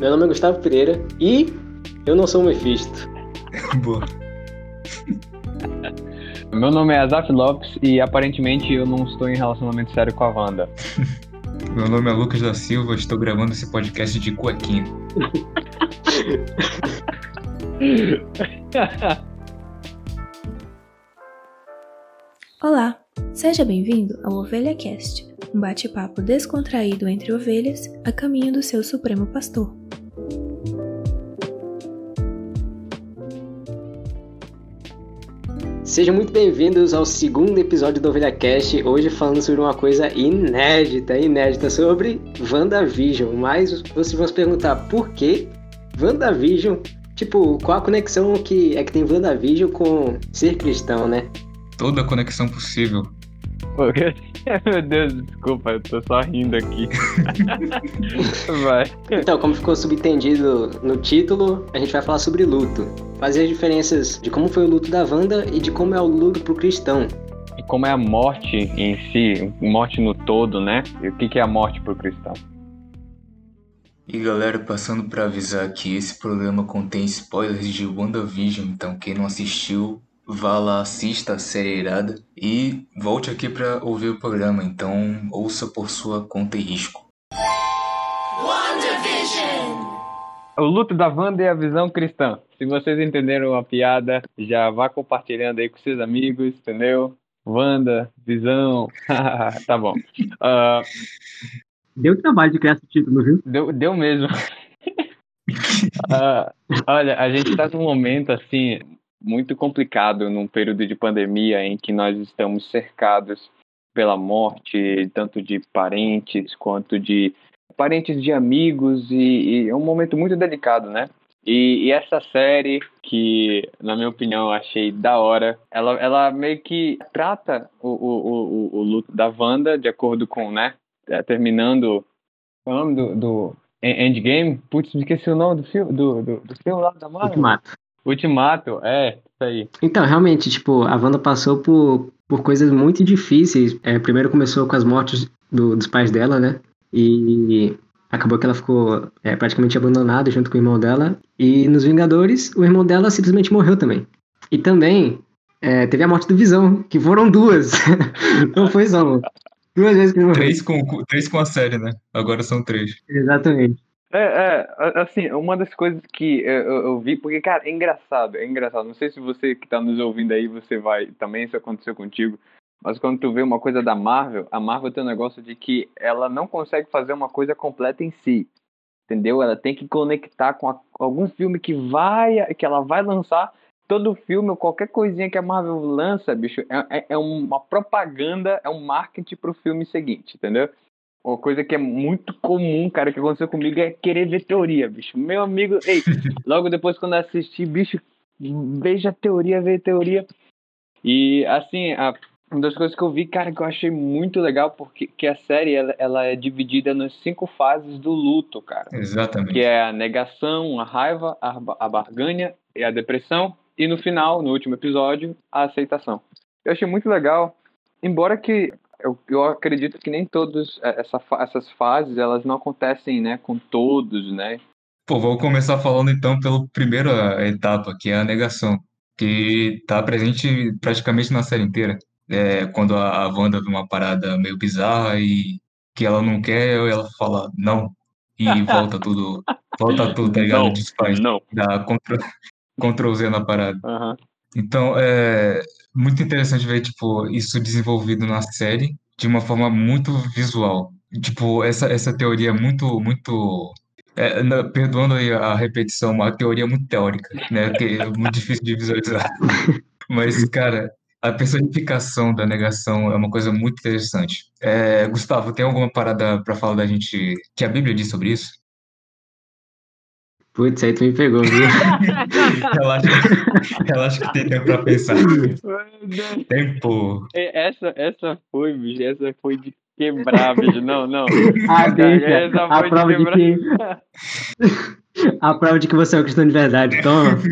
Meu nome é Gustavo Pereira e eu não sou o Mephisto. Boa. Meu nome é Azaf Lopes e aparentemente eu não estou em relacionamento sério com a Wanda. Meu nome é Lucas da Silva, estou gravando esse podcast de cuequinha. Olá, seja bem-vindo ao Ovelha Cast, um bate-papo descontraído entre ovelhas a caminho do seu supremo pastor. Sejam muito bem-vindos ao segundo episódio do Ovelha Cast, hoje falando sobre uma coisa inédita, inédita, sobre WandaVision. Mas vocês vão se perguntar por que WandaVision? Tipo, qual a conexão que é que tem WandaVision com ser cristão, né? Toda a conexão possível. Porque... Meu Deus, desculpa, eu tô só rindo aqui. vai. Então, como ficou subentendido no título, a gente vai falar sobre luto. Fazer as diferenças de como foi o luto da Wanda e de como é o luto pro cristão. E como é a morte em si, morte no todo, né? E o que que é a morte pro cristão? E galera, passando para avisar que esse programa contém spoilers de WandaVision, então quem não assistiu, vá lá, assista a série irada e volte aqui para ouvir o programa, então ouça por sua conta e risco. O luto da Wanda e a visão cristã. Se vocês entenderam a piada, já vá compartilhando aí com seus amigos, entendeu? Wanda, visão. tá bom. Uh, Deu trabalho de criar esse título, viu? Deu, deu mesmo. uh, olha, a gente está num momento assim muito complicado num período de pandemia em que nós estamos cercados pela morte, tanto de parentes quanto de parentes de amigos, e, e é um momento muito delicado, né? E, e, essa série, que na minha opinião eu achei da hora, ela, ela meio que trata o, o, o, o luto da Wanda de acordo com, né? É, terminando. É o nome do, do Endgame? Putz, esqueci o nome do filme, do, do, do filme lá da Marvel. Ultimato. Ultimato, é, isso aí. Então, realmente, tipo, a Wanda passou por, por coisas muito difíceis. É, primeiro começou com as mortes do, dos pais dela, né? E acabou que ela ficou é, praticamente abandonada junto com o irmão dela. E nos Vingadores, o irmão dela simplesmente morreu também. E também é, teve a morte do Visão, que foram duas. Não foi só uma. Duas vezes que ele morreu. Três com, três com a série, né? Agora são três. Exatamente. É, é, assim, uma das coisas que eu, eu, vi, porque, cara, é engraçado, é engraçado. Não sei se você que tá nos ouvindo aí, você vai, também isso aconteceu contigo, mas quando tu vê uma coisa da Marvel, a Marvel tem um negócio de que ela não consegue fazer uma coisa completa em si, entendeu? Ela tem que conectar com, a, com algum filme que vai, que ela vai lançar, todo filme qualquer coisinha que a Marvel lança, bicho, é, é, é uma propaganda, é um marketing pro filme seguinte, entendeu? Uma coisa que é muito comum, cara, que aconteceu comigo é querer ver teoria, bicho. Meu amigo, ei, logo depois quando assisti, bicho, veja teoria, veja teoria. E assim, a, uma das coisas que eu vi, cara, que eu achei muito legal, porque que a série ela, ela é dividida nas cinco fases do luto, cara. Exatamente. Que é a negação, a raiva, a, a barganha e a depressão. E no final, no último episódio, a aceitação. Eu achei muito legal, embora que eu, eu acredito que nem todos é, essa, essas fases elas não acontecem né com todos né? Pô vou começar falando então pela primeira etapa que é a negação que está presente praticamente na série inteira. É, quando a, a Wanda vê uma parada meio bizarra e que ela não quer ela fala não. E volta tudo volta tudo tá ligado? Não, desfaz não. dá Ctrl, Ctrl Z na parada. Uhum. Então é muito interessante ver, tipo, isso desenvolvido na série de uma forma muito visual. Tipo, essa, essa teoria é muito, muito... É, na, perdoando aí a repetição, uma teoria muito teórica, né? Que é muito difícil de visualizar. Mas, cara, a personificação da negação é uma coisa muito interessante. É, Gustavo, tem alguma parada para falar da gente que a Bíblia diz sobre isso? Putz, aí tu me pegou, viu? relaxa, relaxa que tem tempo pra pensar. Tempo. Essa, essa foi, bicho, essa foi de quebrar, bicho. Não, não. Ah, deixa. Essa a prova de, de que... a prova de que você é um cristão de verdade, toma.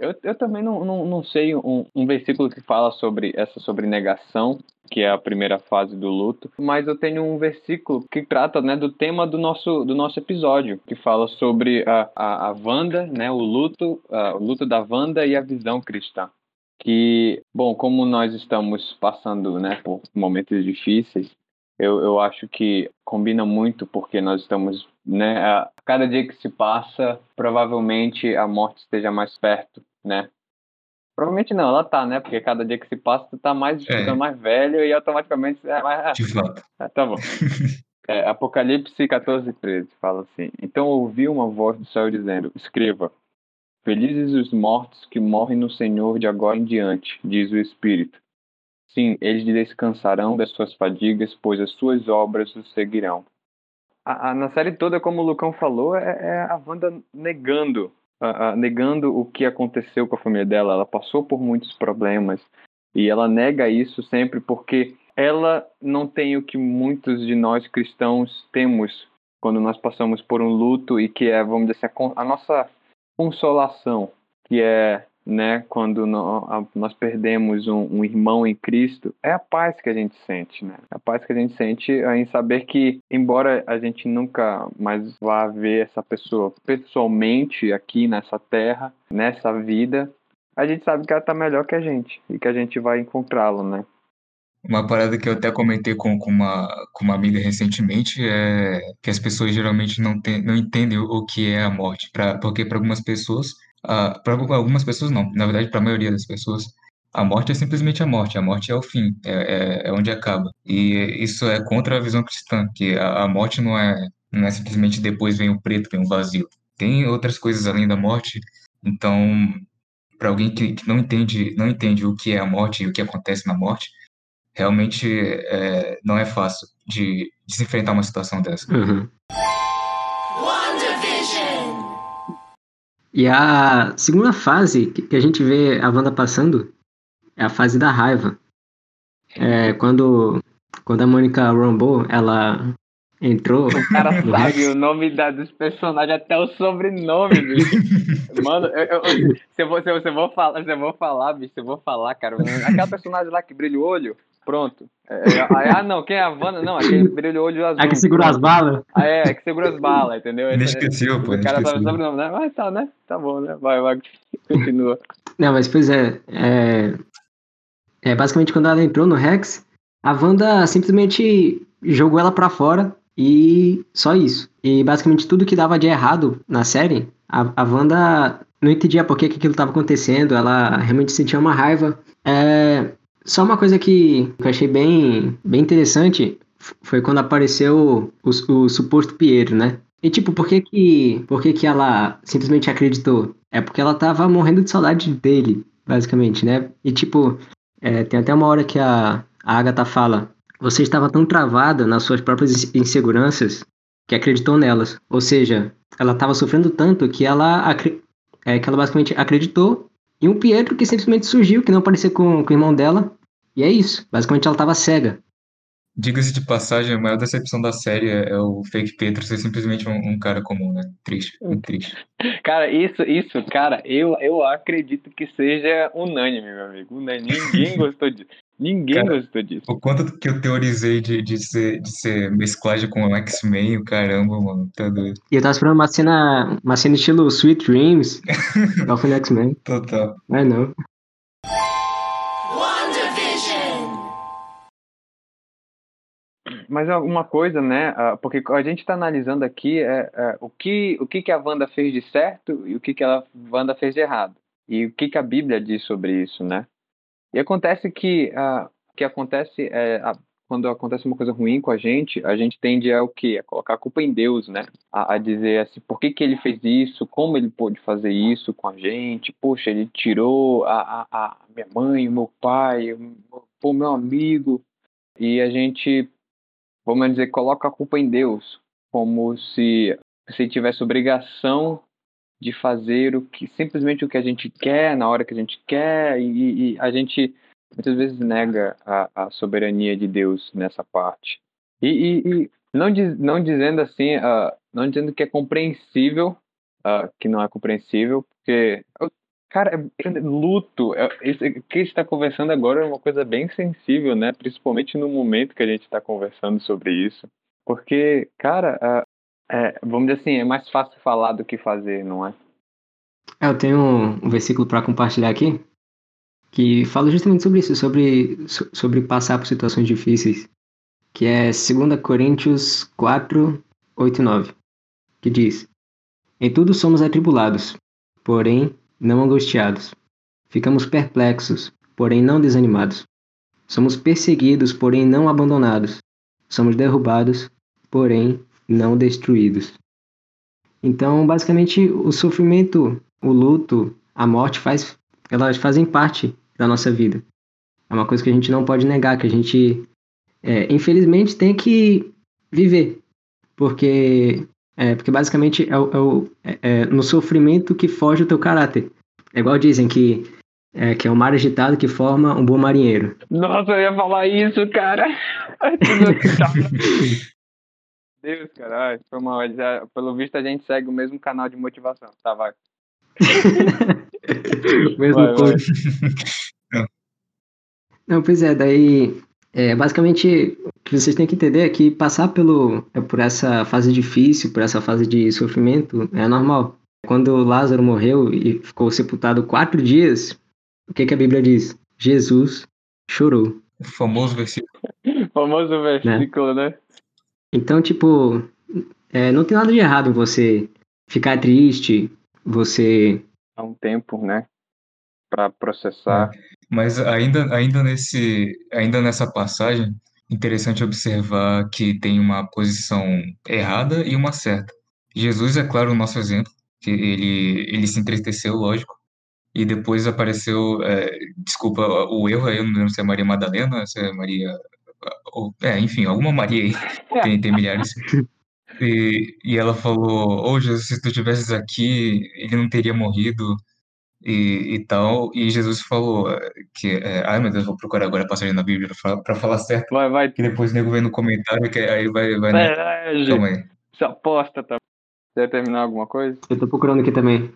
Eu, eu também não, não, não sei um, um versículo que fala sobre essa sobre negação, que é a primeira fase do luto, mas eu tenho um versículo que trata né, do tema do nosso, do nosso episódio, que fala sobre a, a, a Wanda, né, o luto, a, o luto da Wanda e a visão cristã. Que, bom, como nós estamos passando né, por momentos difíceis, eu, eu acho que combina muito porque nós estamos, né, a cada dia que se passa, provavelmente a morte esteja mais perto, né? Provavelmente não, ela tá, né? Porque cada dia que se passa, tu tá mais, é. mais velho e automaticamente é mais. De fato. É, tá bom. É, Apocalipse 14, 13 fala assim: Então ouvi uma voz do céu dizendo: Escreva, felizes os mortos que morrem no Senhor de agora em diante, diz o Espírito. Sim, eles descansarão das suas fadigas, pois as suas obras os seguirão. A, a, na série toda, como o Lucão falou, é, é a Wanda negando, a, negando o que aconteceu com a família dela. Ela passou por muitos problemas e ela nega isso sempre porque ela não tem o que muitos de nós cristãos temos quando nós passamos por um luto e que é, vamos dizer assim, a, a nossa consolação, que é né, quando nós perdemos um, um, irmão em Cristo, é a paz que a gente sente, né? A paz que a gente sente em saber que, embora a gente nunca mais vá ver essa pessoa pessoalmente aqui nessa terra, nessa vida, a gente sabe que ela está melhor que a gente e que a gente vai encontrá-lo, né? Uma parada que eu até comentei com, com, uma, com uma amiga recentemente é que as pessoas geralmente não, tem, não entendem o que é a morte, pra, porque para algumas pessoas Uh, para algumas pessoas, não. Na verdade, para a maioria das pessoas, a morte é simplesmente a morte. A morte é o fim, é, é, é onde acaba. E isso é contra a visão cristã, que a, a, morte não é, não é simplesmente depois vem o preto, vem o vazio. Tem outras coisas além da morte. Então, para alguém que, que, não entende não entende o que é a morte e o que acontece na morte, realmente é, não é fácil de, de se enfrentar uma situação dessa. Uhum. E a segunda fase que a gente vê a Wanda passando é a fase da raiva. É quando, quando a Mônica Rambeau, ela entrou... O cara sabe o nome da, dos personagens, até o sobrenome, bicho. Mano, eu, eu, se, eu vou, se, eu, se, eu vou falar, se eu vou falar, bicho, se eu vou falar, cara, aquela personagem lá que brilha o olho, Pronto. É, é, ah, não, quem é a Wanda? Não, aquele brilho olho azul. É que segura as balas? Ah, é, é que segura as balas, entendeu? Inesquecível, pô. O cara sabe o sobrenome, né? Mas tá, né? Tá bom, né? Vai, vai, continua. Não, mas pois é, é. É basicamente quando ela entrou no Rex, a Wanda simplesmente jogou ela pra fora e só isso. E basicamente tudo que dava de errado na série, a, a Wanda não entendia por que, que aquilo estava acontecendo, ela realmente sentia uma raiva. É, só uma coisa que eu achei bem, bem interessante foi quando apareceu o, o, suposto Piero, né? E tipo, por que que, por que que ela simplesmente acreditou? É porque ela tava morrendo de saudade dele, basicamente, né? E tipo, é, tem até uma hora que a, a Agatha fala, você estava tão travada nas suas próprias inseguranças que acreditou nelas. Ou seja, ela estava sofrendo tanto que ela, é, que ela basicamente acreditou e um Pietro que simplesmente surgiu, que não parecia com, com o irmão dela. E é isso. Basicamente ela tava cega. Diga-se de passagem, a maior decepção da série é, é o fake Pedro ser simplesmente um, um, cara comum, né? Triste, muito triste. Cara, isso, isso, cara, eu, eu acredito que seja unânime, meu amigo. Ninguém gostou disso. Ninguém cara, gostou disso. O quanto que eu teorizei de, de, ser, de ser mesclagem com o X-Men, o caramba, mano, tá doido. E eu tava esperando uma cena, uma cena estilo Sweet Dreams, igual foi no X-Men. Total. Mas não. Mas alguma coisa, né? Ah, porque a gente está analisando aqui é, é, o, que, o que, que a Wanda fez de certo e o que, que a Wanda fez de errado. E o que, que a Bíblia diz sobre isso, né? E acontece que uh, que acontece é, a, quando acontece uma coisa ruim com a gente, a gente tende a o quê? A colocar a culpa em Deus, né? A, a, dizer assim, por que, que ele fez isso? Como ele pôde fazer isso com a gente? Poxa, ele tirou a, a, minha mãe, o meu pai, o meu amigo. E a gente vamos dizer, coloca a culpa em Deus, como se se tivesse obrigação de fazer o que simplesmente o que a gente quer na hora que a gente quer e, e a gente muitas vezes nega a, a, soberania de Deus nessa parte e, e, e não, diz, não dizendo assim uh, não dizendo que é compreensível uh, que não é compreensível porque Cara, é- luto, é- que a gente está conversando agora é uma coisa bem sensível, né? Principalmente no momento que a gente está conversando sobre isso. Porque, cara, ah, é, vamos dizer assim, é mais fácil falar do que fazer, não é? É, eu tenho um, versículo para compartilhar aqui que fala justamente sobre isso, sobre, so- sobre passar por situações difíceis, que é 2 Coríntios 4, 8 e 9, que diz: Em tudo somos atribulados, porém não angustiados. Ficamos perplexos, porém não desanimados. Somos perseguidos, porém não abandonados. Somos derrubados, porém não destruídos. Então, basicamente, o sofrimento, o luto, a morte faz, elas fazem parte da nossa vida. É uma coisa que a gente não pode negar, que a gente, é, infelizmente, tem que viver, porque, é, porque basicamente é, o- é é- é no sofrimento que foge o teu caráter. É igual dizem que é, que é o mar agitado que forma um bom marinheiro. Nossa, eu ia falar isso, cara. Deus, caralho, foi mal. Já, pelo visto, a gente segue o mesmo canal de motivação. Tá, vai. O mesmo Vai, vai. coach. Não, pois é, daí é, basicamente o que vocês têm que entender é que passar pelo, é, por essa fase difícil, por essa fase de sofrimento, é normal. Quando Lázaro morreu e ficou sepultado quatro dias, o que, que a Bíblia diz? Jesus chorou. O famoso versículo. Famoso versículo, né? Então, tipo, é, não tem nada de errado em você ficar triste, você. Há um tempo, né? Pra processar. Mas ainda, ainda, nesse, ainda nessa passagem, interessante observar que tem uma posição errada e uma certa. Jesus é, claro, o nosso exemplo, que ele, ele se entristeceu, lógico, e depois apareceu, é, desculpa o erro aí, eu não lembro se é Maria Madalena, se é Maria, é, enfim, alguma Maria aí, tem, tem milhares. E, e ela falou, ô Jesus, se tu tivesses aqui, ele não teria morrido, e, e tal, e Jesus falou é, que, é, ai meu Deus, vou procurar agora a passagem na Bíblia pra, pra falar certo, Vai, vai. que depois o nego vem no comentário, que aí vai, vai, né? Herege. Calma aí. Você aposta também. Você vai terminar alguma coisa? Eu tô procurando aqui também.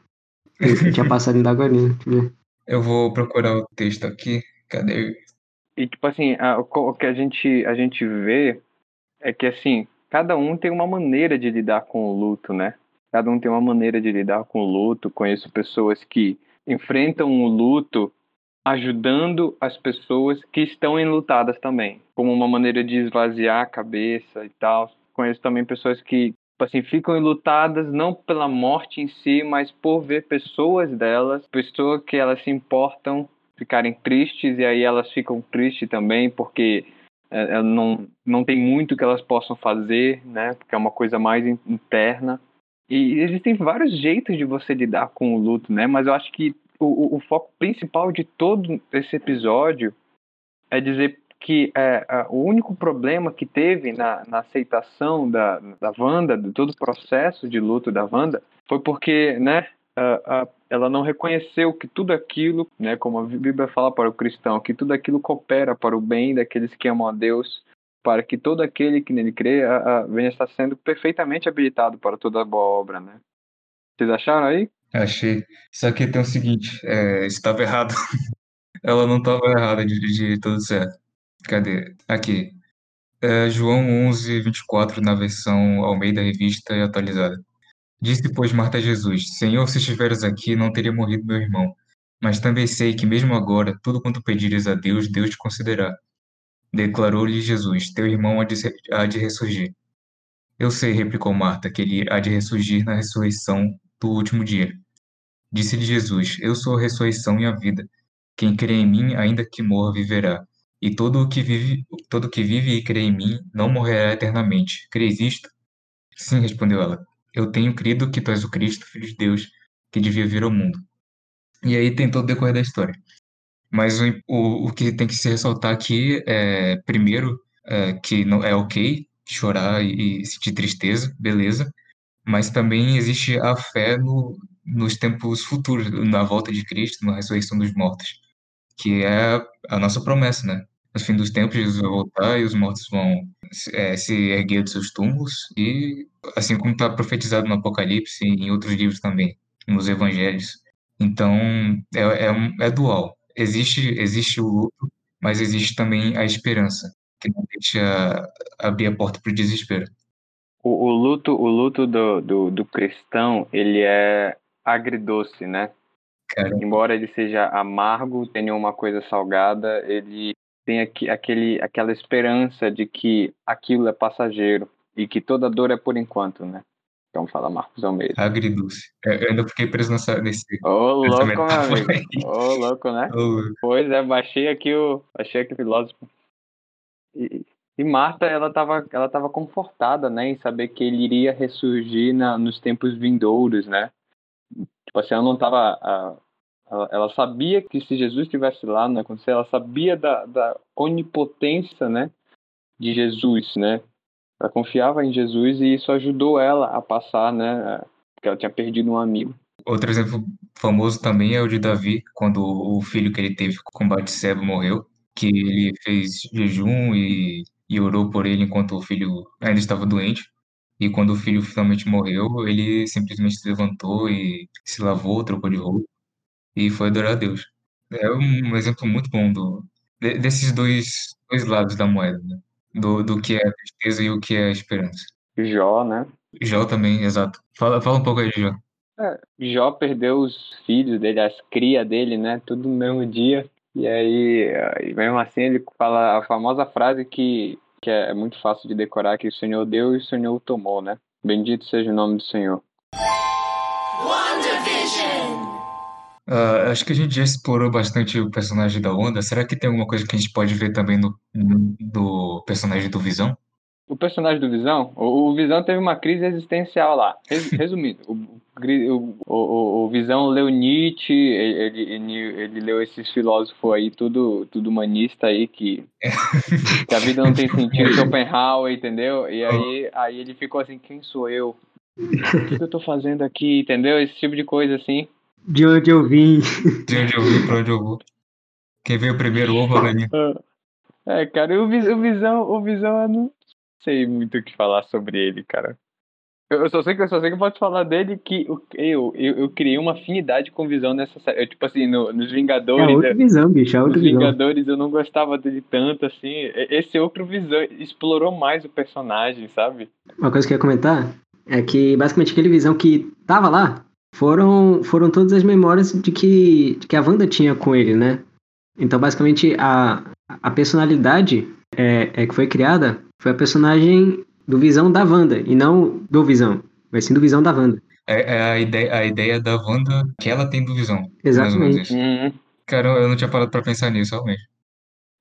Eu, tinha passado ainda agora, ver. Eu vou procurar o texto aqui, cadê? E tipo assim, a- o que a gente, a gente vê é que assim, cada um tem uma maneira de lidar com o luto, né? Cada um tem uma maneira de lidar com o luto. Conheço pessoas que enfrentam o luto ajudando as pessoas que estão enlutadas também, como uma maneira de esvaziar a cabeça e tal. Conheço também pessoas que tipo assim, ficam enlutadas não pela morte em si, mas por ver pessoas delas, pessoas que elas se importam ficarem tristes e aí elas ficam tristes também porque é, é, não, não tem muito que elas possam fazer, né? Porque é uma coisa mais in- interna. E existem vários jeitos de você lidar com o luto, né? Mas eu acho que o, o, foco principal de todo esse episódio é dizer que é, o único problema que teve na, na aceitação da, da Wanda, de todo o processo de luto da Wanda, foi porque, né, ela não reconheceu que tudo aquilo, né, como a Bíblia fala para o cristão, que tudo aquilo coopera para o bem daqueles que amam a Deus, para que todo aquele que nele crê a, a, venha estar sendo perfeitamente habilitado para toda boa obra, né? Vocês acharam aí? Achei. Só que tem o seguinte, é, estava errado. Ela não estava errada de, de tudo certo. Cadê? Aqui. É, João 11, 24, na versão Almeida Revista e atualizada. Disse, pois, Marta a Jesus: Senhor, se estiveres aqui, não teria morrido meu irmão. Mas também sei que, mesmo agora, tudo quanto pedires a Deus, Deus te concederá. Declarou-lhe Jesus: Teu irmão há de, há de ressurgir. Eu sei, replicou Marta, que ele há de ressurgir na ressurreição do último dia. Disse-lhe Jesus: Eu sou a ressurreição e a vida. Quem crê em mim, ainda que morra, viverá. E todo o que vive, todo o que vive e crê em mim não morrerá eternamente. Crês isto? Sim, respondeu ela. Eu tenho crido que tu és o Cristo, filho de Deus, que devia vir ao mundo. E aí tem todo o decorrer da história. Mas o, o, o que tem que se ressaltar aqui é, primeiro, é, que não é ok chorar e, e sentir tristeza, beleza. Mas também existe a fé no, nos tempos futuros, na volta de Cristo, na ressurreição dos mortos, que é a nossa promessa, né? No fim dos tempos, Jesus vai voltar e os mortos vão é, se erguer dos seus túmulos, e assim como está profetizado no Apocalipse e em outros livros também, nos Evangelhos. Então, é, é, é dual. Existe, existe o luto, mas existe também a esperança, que não deixa abrir a porta para o desespero. O, o luto, o luto do, do, do cristão, ele é agridoce, né? Cara, Embora ele seja amargo, tenha uma coisa salgada, ele tem aqui, aquele, aquela esperança de que aquilo é passageiro e que toda dor é por enquanto, né? Então fala Marcos Almeida. agridoce. Eu eu ainda fiquei preso nessa, nesse, Ô, nessa louco, meu amigo. Ô, louco, né? Ô, Pois é, baixei aqui o. Baixei aqui o filósofo. E, e Marta, ela estava ela tava confortada, né, em saber que ele iria ressurgir na, nos tempos vindouros, né? Tipo assim, ela não estava. Ela, ela sabia que se Jesus estivesse lá não ia acontecer, ela sabia da, da onipotência, né, de Jesus, né? Ela confiava em Jesus e isso ajudou ela a passar, né? Porque ela tinha perdido um amigo. Outro exemplo famoso também é o de Davi, quando o filho que ele teve com Batseba morreu, que ele fez jejum e, e orou por ele enquanto o filho ainda estava doente. E quando o filho finalmente morreu, ele simplesmente se levantou e se lavou, trocou de roupa e foi adorar a Deus. É um exemplo muito bom do, de- desses dois, dois lados da moeda, né? Do, do que é a tristeza e o que é a esperança. Jó, né? Jó também, exato. Fala, fala um pouco aí de Jó. É, Jó perdeu os filhos dele, as crias dele, né? Tudo no mesmo dia. E aí, e mesmo assim, ele fala a famosa frase que, que é muito fácil de decorar, que o Senhor deu e o Senhor tomou, né? Bendito seja o nome do Senhor. Ah, acho que a gente já explorou bastante o personagem da Wanda. Será que tem alguma coisa que a gente pode ver também no, no- do personagem do Visão? O personagem do Visão, o, o Visão teve uma crise existencial lá. Res- Resumindo, o, o, o, o Visão leu Nietzsche, ele, ele, ele leu esses filósofos aí, tudo, tudo humanista aí, que, que a vida não tem sentido, Schopenhauer, entendeu? E aí, aí ele ficou assim, quem sou eu? O que, que eu tô fazendo aqui, entendeu? Esse tipo de coisa assim. De onde eu vim. De onde eu vim, pra onde eu vou? Quem veio primeiro, ovo ou a galinha? É, cara, o, o Visão, o Visão, eu não sei muito o que falar sobre ele, cara. Eu eu só sei que eu só sei que eu posso falar dele que o- eu, eu, eu criei uma afinidade com o Visão nessa série. Eu, tipo assim, no- nos É Vingadores, outra eu- visão, bicho, é nos outra visão. Vingadores eu não gostava dele tanto, assim. Esse outro Visão explorou mais o personagem, sabe? Uma coisa que eu ia comentar é que basicamente aquele visão que tava lá foram, foram todas as memórias de que, de que a Wanda tinha com ele, né? Então, basicamente, a, a personalidade é, é que foi criada foi a personagem do Visão da Wanda, e não do Visão, mas sim do Visão da Wanda. É, é a, ideia, a ideia da Wanda que ela tem do Visão. Exatamente. Uhum. Cara, eu não tinha parado pra pensar nisso, realmente.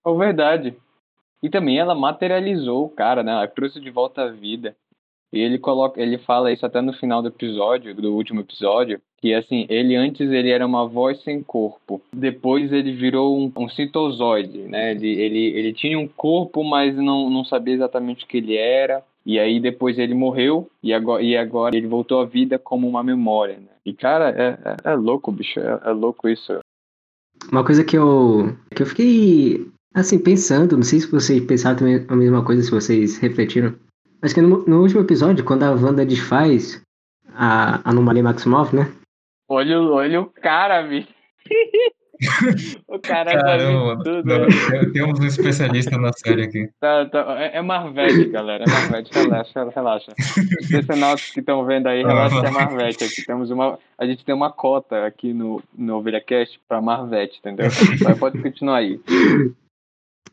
É verdade. E também ela materializou o cara, né? Ela trouxe de volta à vida. E ele coloca, ele fala isso até no final do episódio, do último episódio, que assim, ele antes ele era uma voz sem corpo. Depois ele virou um, um citozoide, né? Ele, ele, ele tinha um corpo, mas não, não sabia exatamente o que ele era. E aí depois ele morreu e agora, e agora ele voltou à vida como uma memória, né? E cara, é, é, é louco, bicho. É, é louco isso. Uma coisa que eu, que eu fiquei, assim, pensando, não sei se vocês pensaram também a mesma coisa, se vocês refletiram, mas que no, no último episódio, quando a Wanda desfaz a anomalia Maximoff, né? Olha, o- olha o cara, bicho. o cara Caramba, tudo. não, temos um especialista na série aqui. Tá, tá, é, é Marvete, galera. É Marvete, relaxa, relaxa. Os decenautas que estão vendo aí, relaxa que é Marvete. Aqui temos uma, a gente tem uma cota aqui no, no OvelhaCast pra Marvete, entendeu? Mas pode continuar aí.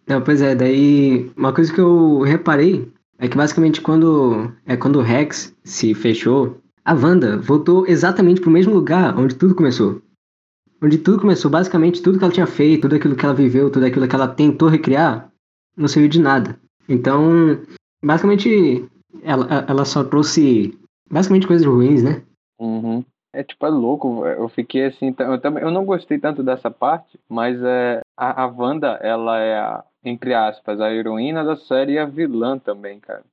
Não, pois é, daí uma coisa que eu reparei é que basicamente quando é quando o Rex se fechou, a Wanda voltou exatamente pro mesmo lugar onde tudo começou. Onde tudo começou, basicamente tudo que ela tinha feito, tudo aquilo que ela viveu, tudo aquilo que ela tentou recriar, não serviu de nada. Então, basicamente ela, ela só trouxe basicamente coisas ruins, né? Uhum. É tipo, é louco. Eu fiquei assim. Eu, também, eu não gostei tanto dessa parte, mas é, a, a Wanda, ela é a, entre aspas, a heroína da série e a vilã também, cara.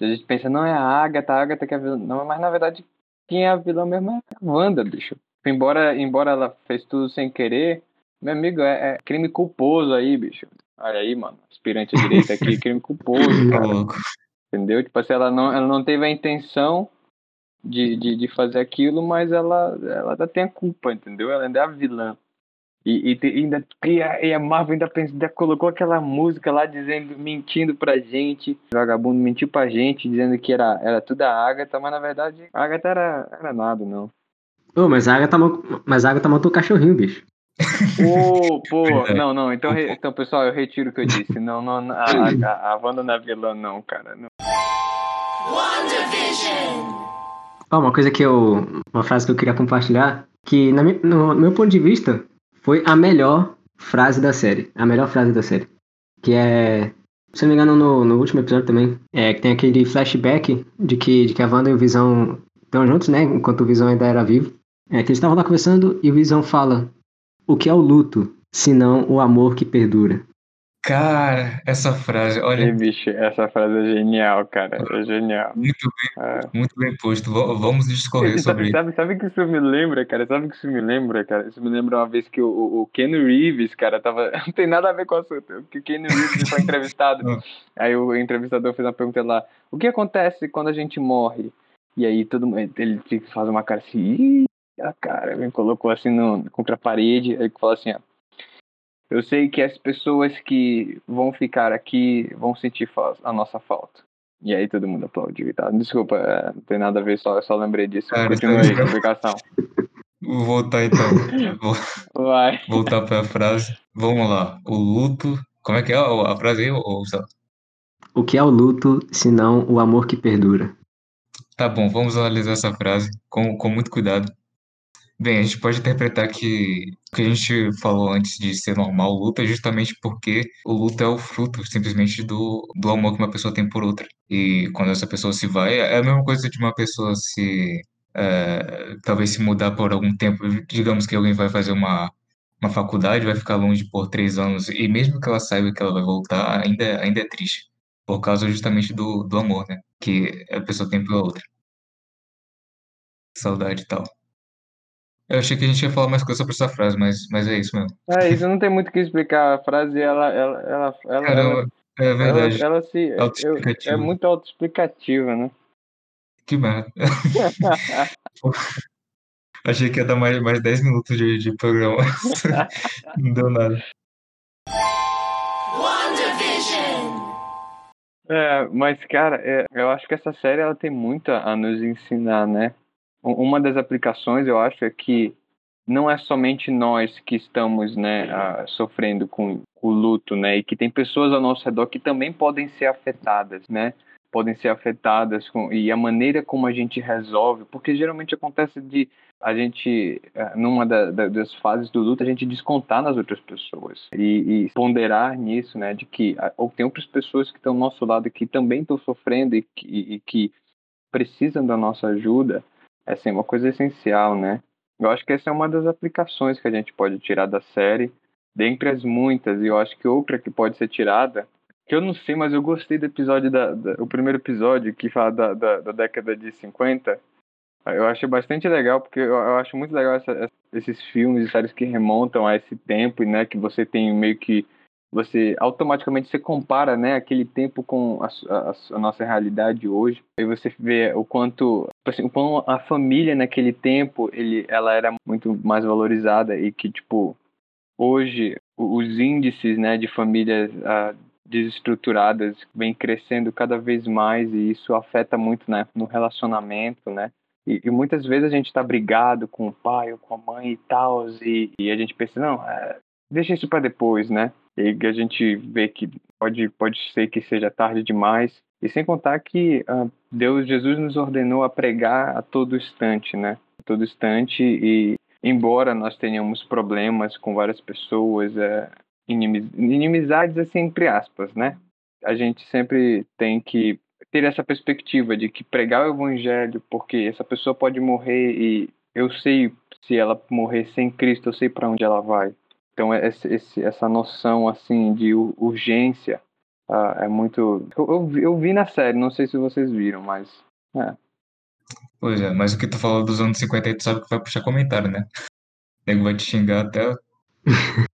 A gente pensa, não, é a Agatha, a Agatha que é a vilã. Não, mas na verdade, quem é a vilã mesmo é a Wanda, bicho. Embora, embora ela fez tudo sem querer, meu amigo, é, é crime culposo aí, bicho. Olha aí, mano. Aspirante à direita aqui, crime culposo, cara. Entendeu? Tipo assim, ela não, ela não teve a intenção de, de, de fazer aquilo, mas ela, ela ainda tem a culpa, entendeu? Ela ainda é a vilã. E, e, ainda, e, a, e a Marvel ainda, pensa- ainda colocou aquela música lá dizendo, mentindo pra gente. O vagabundo mentiu pra gente, dizendo que era, era tudo a Agatha, mas na verdade a Agatha era, era nada, não. Ô, mas a Agatha, ma- mas a Agatha matou o cachorrinho, bicho. Pô, pô, Verdade. não, não, então, re- então pessoal, eu retiro o que eu disse. Não, não, não, a, a, a Wanda não é vilã, não, cara. Não. Ó, uma coisa que eu. Uma frase que eu queria compartilhar, que na no meu ponto de vista, foi a melhor frase da série. A melhor frase da série. Que é. Se não me engano, no, no último episódio também. É que tem aquele flashback de que, de que a Wanda e o Visão estão juntos, né? Enquanto o Visão ainda era vivo. É que eles estavam lá conversando e o Visão fala: O que é o luto, senão o amor que perdura? Cara, essa frase, E, olha, bicho, essa frase é genial, cara. É genial. muito bem, É. muito bem posto. Vamos discorrer E sobre sabe, isso. sabe, sabe que isso me lembra, cara? Sabe que isso me lembra, cara? Isso me lembra uma vez que o, o, Ken Reeves, cara, tava. Não tem nada a ver com o assunto. Que o Ken Reeves foi entrevistado. Ah. Aí o entrevistador fez uma pergunta lá: O que acontece quando a gente morre? E aí todo mundo. Ele faz uma cara assim. Ih, a cara, me colocou assim no, contra a parede. Aí fala assim: ó. Eu sei que as pessoas que vão ficar aqui vão sentir a nossa falta. E aí todo mundo aplaudiu e tal. Desculpa, é, não tem nada a ver, só, eu só lembrei disso. Cara, Continua aí é- explicação. Vou voltar então. Vou Vai. voltar para a frase. Vamos lá. O luto. Como é que é a frase aí, Gustavo? O que é o luto, senão o amor que perdura? Tá bom, vamos analisar essa frase com, com muito cuidado. Bem, a gente pode interpretar que o que a gente falou antes de ser normal, o luto, é justamente porque o luto é o fruto simplesmente do, do amor que uma pessoa tem por outra. E quando essa pessoa se vai, é a mesma coisa de uma pessoa se. é, talvez se mudar por algum tempo. Digamos que alguém vai fazer uma, uma faculdade, vai ficar longe por três anos, e mesmo que ela saiba que ela vai voltar, ainda, ainda é triste. Por causa justamente do, do amor, né? Que a pessoa tem pela outra. Saudade e tal. Eu achei que a gente ia falar mais coisa sobre essa frase, mas, mas é isso mesmo. É, isso não tem muito o que explicar. A frase, ela, ela, ela, ela, ela, Caramba, é ela, verdade. ela se. eu- é muito autoexplicativa, né? Que merda. Achei que ia dar mais, mais 10 minutos de, de programa. Não deu nada. É, mas, cara, é, eu acho que essa série ela tem muito a nos ensinar, né? Uma das aplicações, eu acho, é que não é somente nós que estamos, né, ah, sofrendo com o luto, né? E que tem pessoas ao nosso redor que também podem ser afetadas, né? Podem ser afetadas com, e a maneira como a gente resolve, porque geralmente acontece de a gente, eh, numa da- da- das fases do luto, a gente descontar nas outras pessoas e, e ponderar nisso, né, de que ah, ou tem outras pessoas que estão ao nosso lado que também estão sofrendo e que, e que precisam da nossa ajuda, é assim, uma coisa essencial, né? Eu acho que essa é uma das aplicações que a gente pode tirar da série, dentre as muitas, e eu acho que outra que pode ser tirada, que eu não sei, mas eu gostei do episódio, da, da- o primeiro episódio, que fala da, da, da década de 50, eu achei bastante legal, porque eu, eu acho muito legal essa- esses filmes e séries que remontam a esse tempo, né, que você tem meio que você automaticamente se compara, né, aquele tempo com a, a- a nossa realidade hoje. E você vê o quanto, tipo assim, o quão a família naquele tempo, ele, ela era muito mais valorizada e que tipo hoje os índices, né, de famílias ah, desestruturadas vem crescendo cada vez mais e isso afeta muito, né, no relacionamento, né? E, e muitas vezes a gente está brigado com o pai ou com a mãe e tal, e, e a gente pensa, não, é, deixa isso para depois, né? E a gente vê que pode, pode ser que seja tarde demais. E sem contar que ah, Deus, Jesus nos ordenou a pregar a todo instante, né? A todo instante e embora nós tenhamos problemas com várias pessoas, é, inimiz- inimizades assim entre aspas, né? A gente sempre tem que ter essa perspectiva de que pregar o evangelho, porque essa pessoa pode morrer e eu sei se ela morrer sem Cristo, eu sei para onde ela vai. Então esse, esse, essa noção assim de ur- urgência ah, é muito. Eu, eu, vi- eu vi na série, não sei se vocês viram, mas é. Pois é, mas o que tu falou dos anos 50 aí, tu sabe que vai puxar comentário, né? O nego vai te xingar até.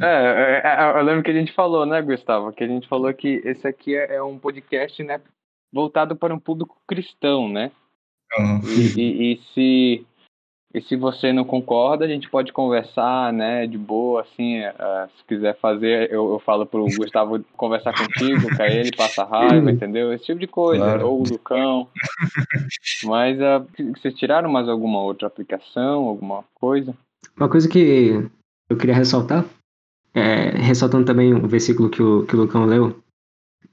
É, é, é, eu lembro que a gente falou, né, Gustavo? Que a gente falou que esse aqui é, é um podcast, né, voltado para um público cristão, né? Uhum. E, e, e se e se você não concorda, a gente pode conversar, né, de boa, assim, uh, se quiser fazer, eu, eu falo pro Gustavo conversar contigo, com ele, passa raiva, entendeu? Esse tipo de coisa, Claro. ou o Lucão. Mas uh, vocês tiraram mais alguma outra aplicação, alguma coisa? Uma coisa que eu queria ressaltar, é, ressaltando também o versículo que o, que o Lucão leu,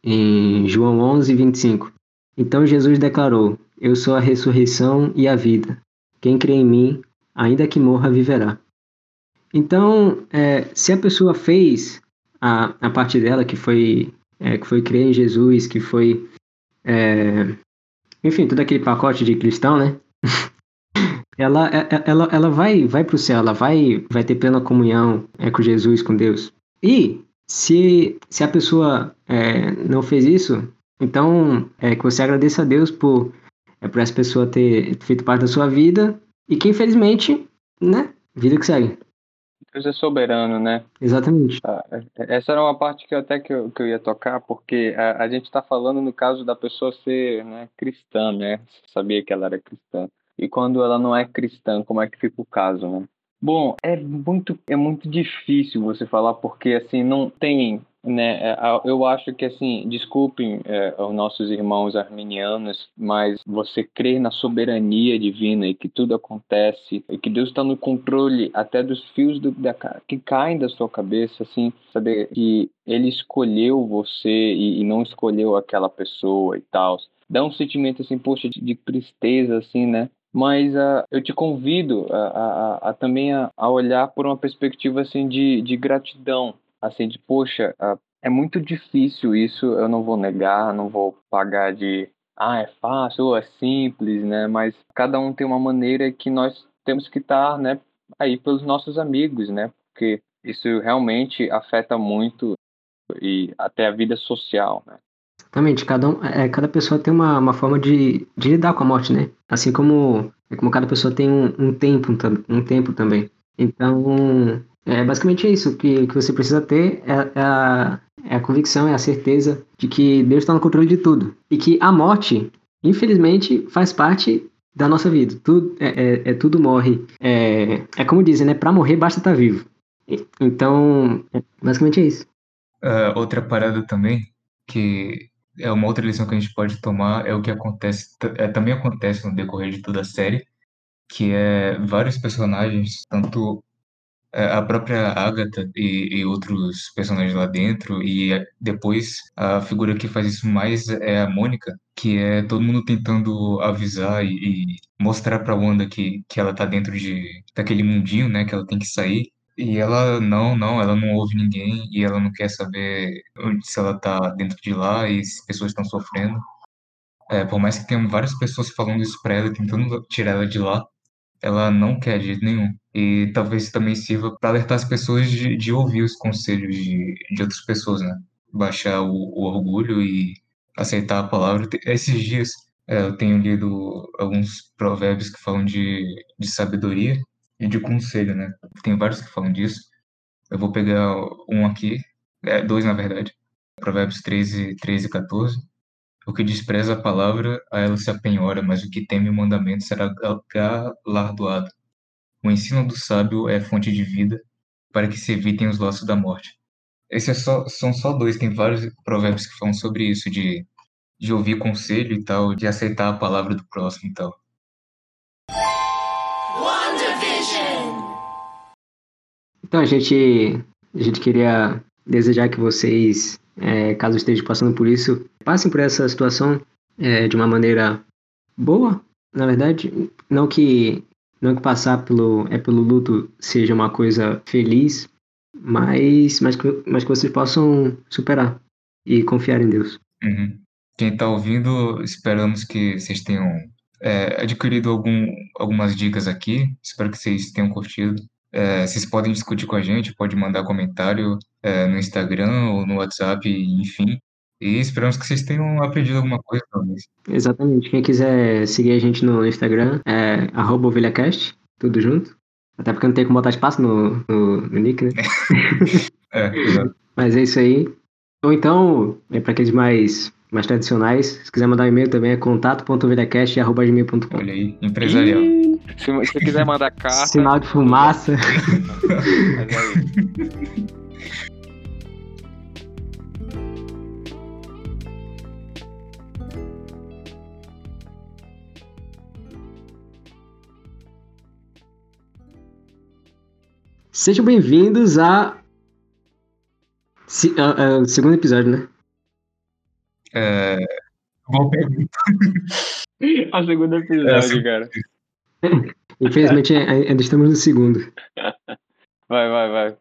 em João 11, 25. Então Jesus declarou: Eu sou a ressurreição e a vida. Quem crê em mim, ainda que morra, viverá. Então, é, se a pessoa fez a, a parte dela, que foi, é, que foi crer em Jesus, que foi. é, enfim, todo aquele pacote de cristão, né? ela, é- é- ela, ela vai, vai para o céu, ela vai, vai ter plena comunhão é, com Jesus, com Deus. E se, se a pessoa é, não fez isso, então é que você agradeça a Deus por, é, por essa pessoa ter feito parte da sua vida e que infelizmente, né, vida que segue. Deus é soberano, né? Exatamente. Ah, Essa era uma parte que eu até que eu, que eu ia tocar, porque a, a gente está falando no caso da pessoa ser né, cristã, né? Você sabia que ela era cristã. E quando ela não é cristã, como é que fica o caso, né? Bom, é muito, é muito difícil você falar, porque assim, não tem, né? é, Eu acho que assim, desculpem é, os nossos irmãos arminianos, mas você crer na soberania divina e que tudo acontece, e que Deus está no controle até dos fios do, da, que caem da sua cabeça, assim, saber que Ele escolheu você e, e não escolheu aquela pessoa e tal. Dá um sentimento assim, poxa, de, de tristeza, assim, né? Mas ah, eu te convido a, a- a também a, a olhar por uma perspectiva assim de, de gratidão, assim de poxa, é muito difícil isso, eu não vou negar, não vou pagar de ah, é fácil ou é simples, né? Mas cada um tem uma maneira que nós temos que estar, né, aí pelos nossos amigos, né? Porque isso realmente afeta muito e até a vida social, né? Exatamente, cada, um, é, cada pessoa tem uma, uma forma de, de lidar com a morte, né? Assim como, é como cada pessoa tem um, um tempo, um tempo também. Então, é basicamente isso. O que, que você precisa ter é, é a, é a convicção, é a certeza de que Deus está no controle de tudo. E que a morte, infelizmente, faz parte da nossa vida. Tudo, é, é- é tudo morre. É, é como dizem, né? Pra morrer basta estar vivo. E- Então, é, basicamente é isso. Ah, outra parada também, que é uma outra lição que a gente pode tomar, é o que acontece, é, também acontece no decorrer de toda a série, que é vários personagens, tanto é, a própria Agatha e, e outros personagens lá dentro, e é, depois a figura que faz isso mais é a Mônica, que é todo mundo tentando avisar e, e mostrar pra Wanda que, que ela tá dentro de, daquele mundinho, né, que ela tem que sair. E ela não, não, ela não ouve ninguém e ela não quer saber se ela tá dentro de lá e se pessoas estão sofrendo. É, por mais que tenham várias pessoas falando isso pra ela, tentando tirar ela de lá, ela não quer de jeito nenhum. E talvez também sirva para alertar as pessoas de, de ouvir os conselhos de, de outras pessoas, né? Baixar o, o orgulho e aceitar a palavra. Esses dias é, eu tenho lido alguns provérbios que falam de, de sabedoria e de conselho, né? Tem vários que falam disso. Eu vou pegar um aqui, é, dois na verdade. Provérbios 13, 13 e 14. O que despreza a palavra, a ela se apenhora, mas o que teme o mandamento será ga- galardoado. O ensino do sábio é fonte de vida, para que se evitem os laços da morte. Esses é só, são só dois, tem vários provérbios que falam sobre isso, de, de ouvir conselho e tal, de aceitar a palavra do próximo e tal. Então a gente, a gente queria desejar que vocês, é, caso estejam passando por isso, passem por essa situação é, de uma maneira boa, na verdade. Não que, não que passar pelo, é, pelo luto seja uma coisa feliz, mas, mas, que, mas que vocês possam superar e confiar em Deus. Uhum. Quem está ouvindo, esperamos que vocês tenham é, adquirido algum, algumas dicas aqui. Espero que vocês tenham curtido. É, vocês podem discutir com a gente, pode mandar comentário é, no Instagram ou no WhatsApp, enfim. E esperamos que vocês tenham aprendido alguma coisa, talvez. Exatamente. Quem quiser seguir a gente no Instagram é arroba ovelhacast, tudo junto. Até porque não tem como botar espaço no, no, no nick, né? É, exato. Mas é isso aí. Ou então, é para aqueles mais mais tradicionais. Se quiser mandar um e-mail também é contato.ovelhacast.gmail.com Olha aí, empresarial. Se, se você quiser mandar carta. Sinal de fumaça. Mas aí. Sejam bem-vindos a... Se- a- a- segundo episódio, né? É, boa pergunta. A segunda episódio, cara. Infelizmente ai- ainda estamos no segundo. Vai, vai, vai.